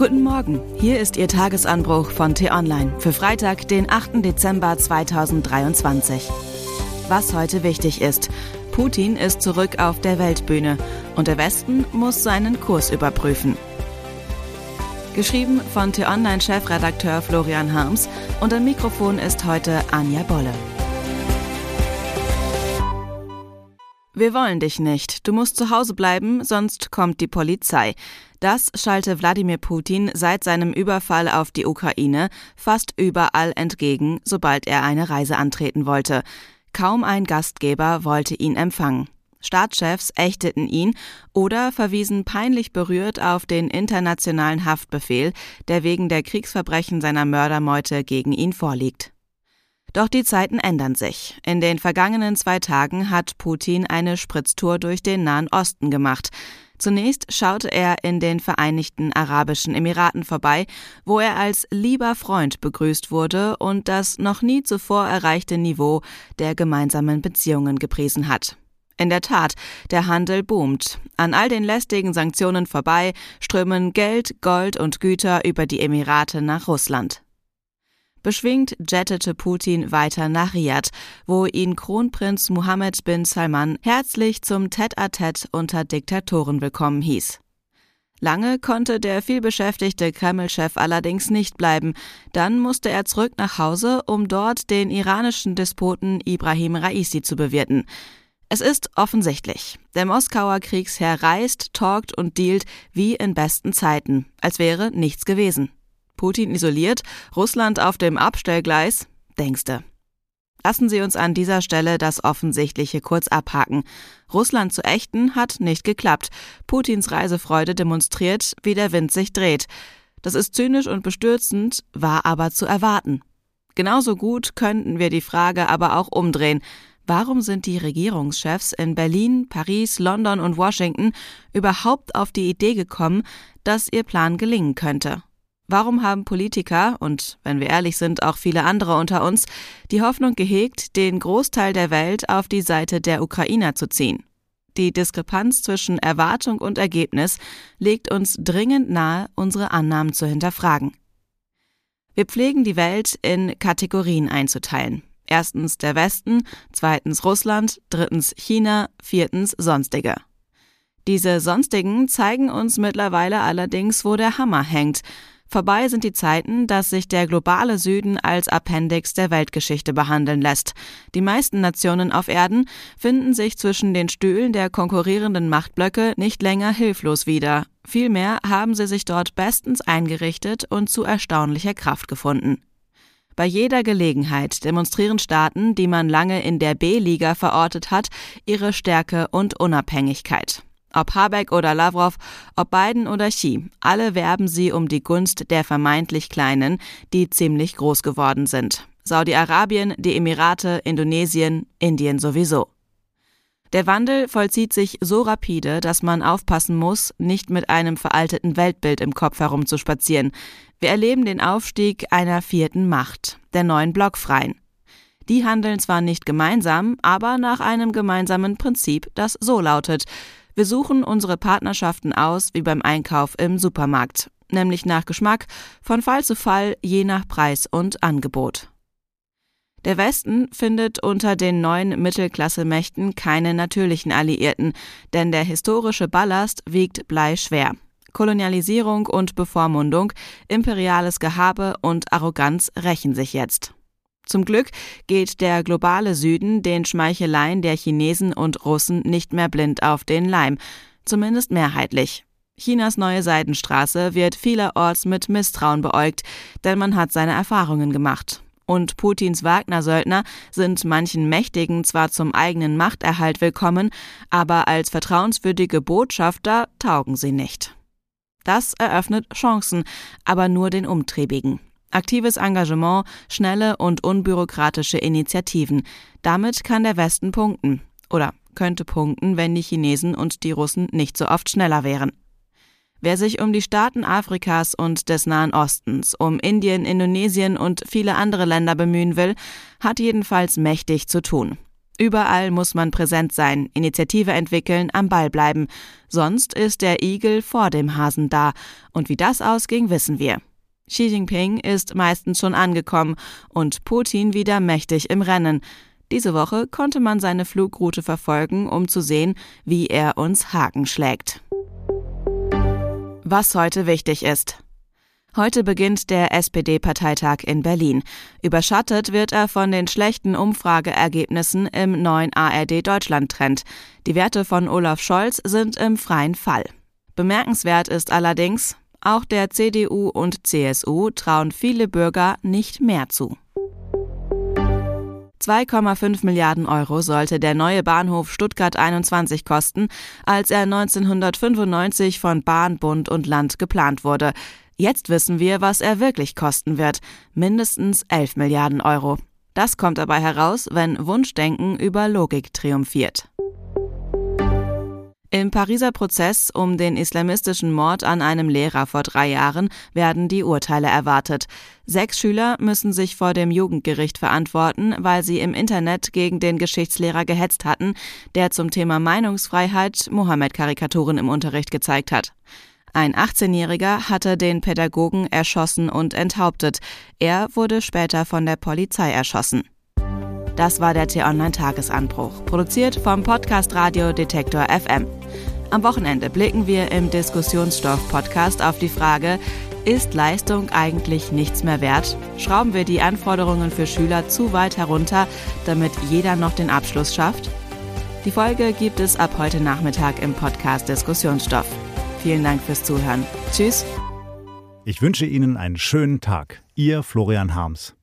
Guten Morgen, hier ist Ihr Tagesanbruch von T-Online für Freitag, den 8. Dezember 2023. Was heute wichtig ist. Putin ist zurück auf der Weltbühne und der Westen muss seinen Kurs überprüfen. Geschrieben von T-Online-Chefredakteur Florian Harms und am Mikrofon ist heute Anja Bolle. Wir wollen dich nicht. Du musst zu Hause bleiben, sonst kommt die Polizei. Das schalte Wladimir Putin seit seinem Überfall auf die Ukraine fast überall entgegen, sobald er eine Reise antreten wollte. Kaum ein Gastgeber wollte ihn empfangen. Staatschefs ächteten ihn oder verwiesen peinlich berührt auf den internationalen Haftbefehl, der wegen der Kriegsverbrechen seiner Mördermeute gegen ihn vorliegt. Doch die Zeiten ändern sich. In den vergangenen zwei Tagen hat Putin eine Spritztour durch den Nahen Osten gemacht. Zunächst schaute er in den Vereinigten Arabischen Emiraten vorbei, wo er als lieber Freund begrüßt wurde und das noch nie zuvor erreichte Niveau der gemeinsamen Beziehungen gepriesen hat. In der Tat, der Handel boomt. An all den lästigen Sanktionen vorbei strömen Geld, Gold und Güter über die Emirate nach Russland. Beschwingt jettete Putin weiter nach Riyadh, wo ihn Kronprinz Mohammed bin Salman herzlich zum Tête-à-Tête unter Diktatoren willkommen hieß. Lange konnte der vielbeschäftigte Kreml-Chef allerdings nicht bleiben. Dann musste er zurück nach Hause, um dort den iranischen Despoten Ibrahim Raisi zu bewirten. Es ist offensichtlich. Der Moskauer Kriegsherr reist, talkt und dealt wie in besten Zeiten, als wäre nichts gewesen. Putin isoliert, Russland auf dem Abstellgleis, denkste. Lassen Sie uns an dieser Stelle das Offensichtliche kurz abhaken. Russland zu ächten hat nicht geklappt. Putins Reisefreude demonstriert, wie der Wind sich dreht. Das ist zynisch und bestürzend, war aber zu erwarten. Genauso gut könnten wir die Frage aber auch umdrehen. Warum sind die Regierungschefs in Berlin, Paris, London und Washington überhaupt auf die Idee gekommen, dass ihr Plan gelingen könnte? Warum haben Politiker und, wenn wir ehrlich sind, auch viele andere unter uns, die Hoffnung gehegt, den Großteil der Welt auf die Seite der Ukrainer zu ziehen? Die Diskrepanz zwischen Erwartung und Ergebnis legt uns dringend nahe, unsere Annahmen zu hinterfragen. Wir pflegen die Welt in Kategorien einzuteilen. Erstens der Westen, zweitens Russland, drittens China, viertens Sonstige. Diese Sonstigen zeigen uns mittlerweile allerdings, wo der Hammer hängt, Vorbei sind die Zeiten, dass sich der globale Süden als Appendix der Weltgeschichte behandeln lässt. Die meisten Nationen auf Erden finden sich zwischen den Stühlen der konkurrierenden Machtblöcke nicht länger hilflos wieder. Vielmehr haben sie sich dort bestens eingerichtet und zu erstaunlicher Kraft gefunden. Bei jeder Gelegenheit demonstrieren Staaten, die man lange in der B-Liga verortet hat, ihre Stärke und Unabhängigkeit. Ob Habeck oder Lavrov, ob Biden oder Xi, alle werben sie um die Gunst der vermeintlich Kleinen, die ziemlich groß geworden sind. Saudi-Arabien, die Emirate, Indonesien, Indien sowieso. Der Wandel vollzieht sich so rapide, dass man aufpassen muss, nicht mit einem veralteten Weltbild im Kopf herumzuspazieren. Wir erleben den Aufstieg einer vierten Macht, der neuen Blockfreien. Die handeln zwar nicht gemeinsam, aber nach einem gemeinsamen Prinzip, das so lautet, wir suchen unsere Partnerschaften aus wie beim Einkauf im Supermarkt, nämlich nach Geschmack, von Fall zu Fall, je nach Preis und Angebot. Der Westen findet unter den neuen Mittelklassemächten keine natürlichen Alliierten, denn der historische Ballast wiegt bleischwer. Kolonialisierung und Bevormundung, imperiales Gehabe und Arroganz rächen sich jetzt. Zum Glück geht der globale Süden den Schmeicheleien der Chinesen und Russen nicht mehr blind auf den Leim, zumindest mehrheitlich. Chinas neue Seidenstraße wird vielerorts mit Misstrauen beäugt, denn man hat seine Erfahrungen gemacht. Und Putins Wagner-Söldner sind manchen Mächtigen zwar zum eigenen Machterhalt willkommen, aber als vertrauenswürdige Botschafter taugen sie nicht. Das eröffnet Chancen, aber nur den Umtriebigen. Aktives Engagement, schnelle und unbürokratische Initiativen. Damit kann der Westen punkten. Oder könnte punkten, wenn die Chinesen und die Russen nicht so oft schneller wären. Wer sich um die Staaten Afrikas und des Nahen Ostens, um Indien, Indonesien und viele andere Länder bemühen will, hat jedenfalls mächtig zu tun. Überall muss man präsent sein, Initiative entwickeln, am Ball bleiben. Sonst ist der Igel vor dem Hasen da. Und wie das ausging, wissen wir. Xi Jinping ist meistens schon angekommen und Putin wieder mächtig im Rennen. Diese Woche konnte man seine Flugroute verfolgen, um zu sehen, wie er uns Haken schlägt. Was heute wichtig ist. Heute beginnt der SPD-Parteitag in Berlin. Überschattet wird er von den schlechten Umfrageergebnissen im neuen ARD-Deutschland-Trend. Die Werte von Olaf Scholz sind im freien Fall. Bemerkenswert ist allerdings, auch der CDU und CSU trauen viele Bürger nicht mehr zu. 2,5 Milliarden Euro sollte der neue Bahnhof Stuttgart 21 kosten, als er 1995 von Bahn, Bund und Land geplant wurde. Jetzt wissen wir, was er wirklich kosten wird. Mindestens 11 Milliarden Euro. Das kommt dabei heraus, wenn Wunschdenken über Logik triumphiert. Im Pariser Prozess um den islamistischen Mord an einem Lehrer vor drei Jahren werden die Urteile erwartet. Sechs Schüler müssen sich vor dem Jugendgericht verantworten, weil sie im Internet gegen den Geschichtslehrer gehetzt hatten, der zum Thema Meinungsfreiheit Mohammed-Karikaturen im Unterricht gezeigt hat. Ein 18-Jähriger hatte den Pädagogen erschossen und enthauptet. Er wurde später von der Polizei erschossen. Das war der T-Online-Tagesanbruch, produziert vom Podcast Radio Detektor FM. Am Wochenende blicken wir im Diskussionsstoff-Podcast auf die Frage, ist Leistung eigentlich nichts mehr wert? Schrauben wir die Anforderungen für Schüler zu weit herunter, damit jeder noch den Abschluss schafft? Die Folge gibt es ab heute Nachmittag im Podcast Diskussionsstoff. Vielen Dank fürs Zuhören. Tschüss. Ich wünsche Ihnen einen schönen Tag. Ihr Florian Harms.